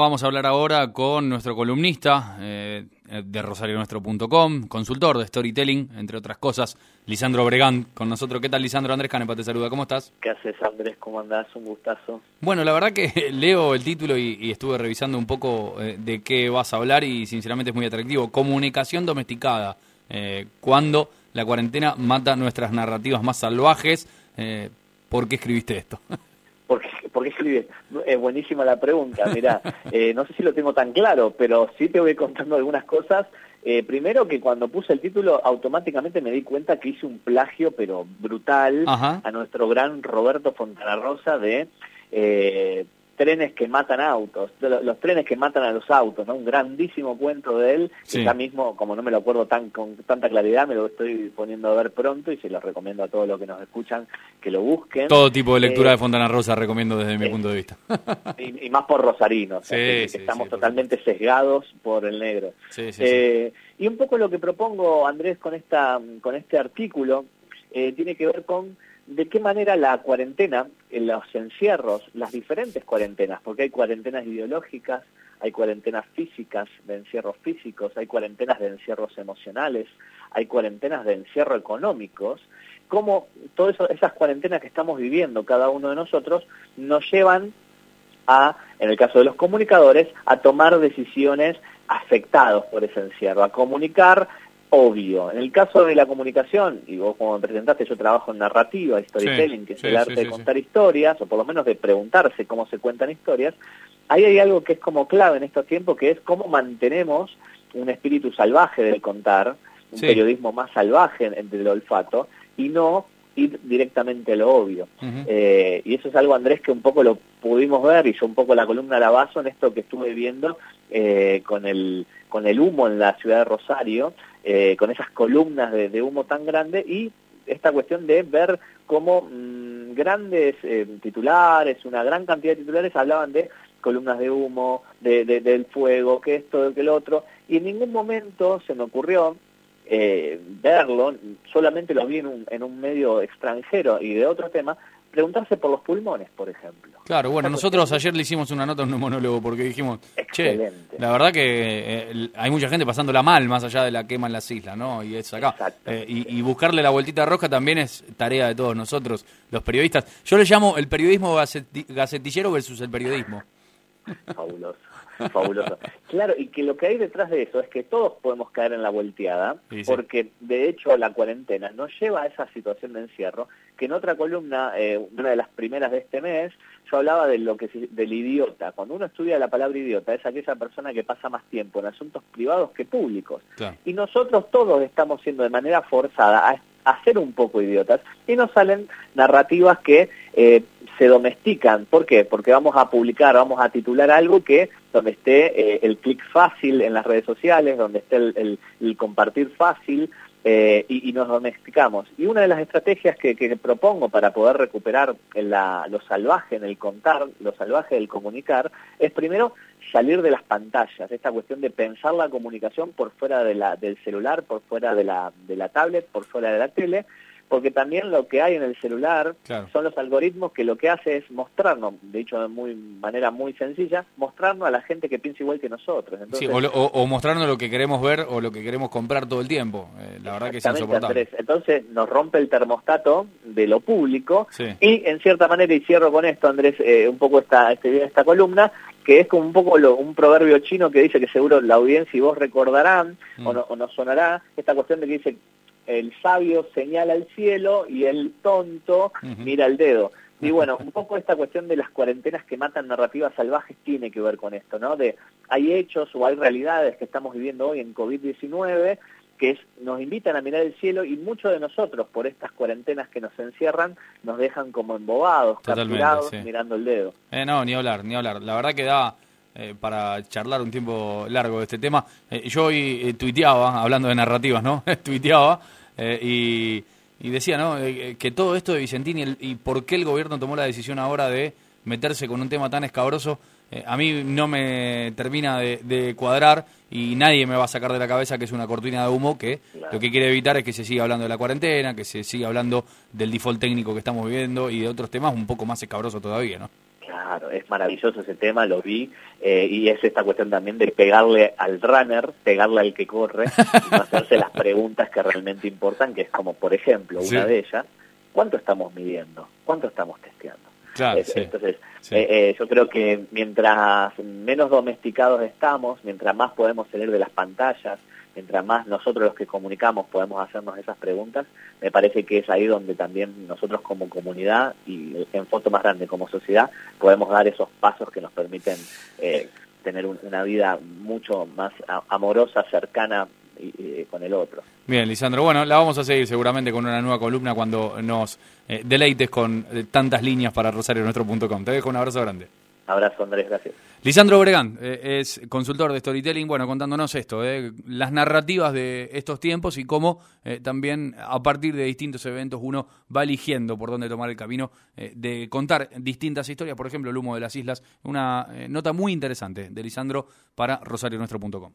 Vamos a hablar ahora con nuestro columnista eh, de rosarionuestro.com, consultor de storytelling, entre otras cosas, Lisandro Bregán, con nosotros. ¿Qué tal, Lisandro? Andrés Canepa te saluda. ¿Cómo estás? ¿Qué haces, Andrés? ¿Cómo andás? Un gustazo. Bueno, la verdad que leo el título y, estuve revisando un poco eh, de qué vas a hablar y sinceramente es muy atractivo. Comunicación domesticada. Eh, cuando la cuarentena mata nuestras narrativas más salvajes. Eh, ¿Por qué escribiste esto? ¿Por qué escribes? Es buenísima la pregunta, mira, eh, no sé si lo tengo tan claro, pero sí te voy contando algunas cosas. Eh, primero que cuando puse el título automáticamente me di cuenta que hice un plagio, pero brutal, a nuestro gran Roberto Fontana Rosa de eh, trenes que matan autos, los, trenes que matan a los autos, ¿no? Un grandísimo cuento de él, que ya mismo, como no me lo acuerdo tan con tanta claridad, me lo estoy poniendo a ver pronto y se lo recomiendo a todos los que nos escuchan que lo busquen. Todo tipo de lectura eh, de Fontana Rosa recomiendo desde mi eh, punto de vista. y, más por Rosarino, que, estamos totalmente sesgados por el negro. Eh, y un poco lo que propongo, Andrés, con, esta, con este artículo, tiene que ver con de qué manera la cuarentena, los encierros, las diferentes cuarentenas, porque hay cuarentenas ideológicas, hay cuarentenas físicas, de encierros físicos, hay cuarentenas de encierros emocionales, hay cuarentenas de encierro económicos, cómo todas esas cuarentenas que estamos viviendo cada uno de nosotros nos llevan a, en el caso de los comunicadores, a tomar decisiones afectados por ese encierro, a comunicar obvio. En el caso de la comunicación, y vos como me presentaste, yo trabajo en narrativa, storytelling, que es el arte de contar historias, o por lo menos de preguntarse cómo se cuentan historias, ahí hay algo que es como clave en estos tiempos, que es cómo mantenemos un espíritu salvaje del contar, un periodismo más salvaje entre el olfato, y no ir directamente a lo obvio. Eh, y eso es algo, Andrés, que un poco lo pudimos ver, y yo un poco la columna la baso en esto que estuve viendo eh, con, el, con el humo en la ciudad de Rosario, eh, con esas columnas de, humo tan grande y esta cuestión de ver cómo mm, grandes eh, titulares, una gran cantidad de titulares hablaban de columnas de humo, de, del fuego, que esto, que el otro, y en ningún momento se me ocurrió eh, verlo, solamente lo vi en un, en un medio extranjero y de otro tema, preguntarse por los pulmones, por ejemplo. Claro, bueno, nosotros ayer le hicimos una nota en un monólogo porque dijimos, che, la verdad que eh, hay mucha gente pasándola mal más allá de la quema en las islas, ¿no? Y es acá. Eh, y, buscarle la vueltita roja también es tarea de todos nosotros, los periodistas. Yo le llamo el periodismo gacetillero versus el periodismo. Fabuloso. Fabuloso. Claro, y que lo que hay detrás de eso es que todos podemos caer en la volteada, porque de hecho la cuarentena nos lleva a esa situación de encierro, que en otra columna, eh, una de las primeras de este mes, yo hablaba de lo que del idiota. Cuando uno estudia la palabra idiota, es aquella persona que pasa más tiempo en asuntos privados que públicos. Y nosotros todos estamos siendo de manera forzada a, a ser un poco idiotas y nos salen narrativas que eh, se domestican. ¿Por qué? Porque vamos a publicar, vamos a titular algo que donde esté eh, el clic fácil en las redes sociales, donde esté el, compartir fácil, eh, y, nos domesticamos. Y una de las estrategias que, propongo para poder recuperar lo salvaje en el contar, lo salvaje del comunicar, es primero salir de las pantallas, esta cuestión de pensar la comunicación por fuera de la, del celular, por fuera de la, de la tablet, por fuera de la tele, porque también lo que hay en el celular son los algoritmos que lo que hace es mostrarnos, de hecho de muy, manera muy sencilla, mostrarnos a la gente que piensa igual que nosotros. sí, o, mostrarnos lo que queremos ver o lo que queremos comprar todo el tiempo. Eh, la verdad que es insoportable. Entonces nos rompe el termostato de lo público y en cierta manera, y cierro con esto Andrés, eh, un poco esta, este, esta columna, que es como un poco lo, un proverbio chino que dice que seguro la audiencia y vos recordarán o, mm. no, o nos sonará esta cuestión de que dice el sabio señala al cielo y el tonto mira el dedo. Y bueno, un poco esta cuestión de las cuarentenas que matan narrativas salvajes tiene que ver con esto, ¿no? De hay hechos o hay realidades que estamos viviendo hoy en COVID-19 que nos invitan a mirar el cielo y muchos de nosotros por estas cuarentenas que nos encierran nos dejan como embobados, capturados, mirando el dedo. Eh, no, ni hablar, ni hablar. La verdad que da eh, para charlar un tiempo largo de este tema. Eh, yo hoy eh, tuiteaba, hablando de narrativas, ¿no? tuiteaba y, decía, ¿no? que todo esto de Vicentini y por qué el gobierno tomó la decisión ahora de meterse con un tema tan escabroso, a mí no me termina de, cuadrar y nadie me va a sacar de la cabeza que es una cortina de humo que lo que quiere evitar es que se siga hablando de la cuarentena, que se siga hablando del default técnico que estamos viviendo y de otros temas un poco más escabrosos todavía, ¿no? Claro, es maravilloso ese tema, lo vi, eh, y es esta cuestión también de pegarle al runner, pegarle al que corre, y hacerse las preguntas que realmente importan, que es como, por ejemplo, una de ellas, ¿cuánto estamos midiendo? ¿Cuánto estamos testeando? Entonces, eh, eh, yo creo que mientras menos domesticados estamos, mientras más podemos salir de las pantallas, mientras más nosotros los que comunicamos podemos hacernos esas preguntas, me parece que es ahí donde también nosotros como comunidad y en foto más grande como sociedad podemos dar esos pasos que nos permiten eh, tener una vida mucho más amorosa, cercana con el otro. Bien, Lisandro. Bueno, la vamos a seguir seguramente con una nueva columna cuando nos eh, deleites con eh, tantas líneas para rosarionuestro.com. Te dejo un abrazo grande. Abrazo, Andrés, gracias. Lisandro Obregán eh, es consultor de storytelling, bueno, contándonos esto, eh, las narrativas de estos tiempos y cómo eh, también a partir de distintos eventos uno va eligiendo por dónde tomar el camino de contar distintas historias, por ejemplo, el humo de las islas, una nota muy interesante de Lisandro para rosarionuestro.com.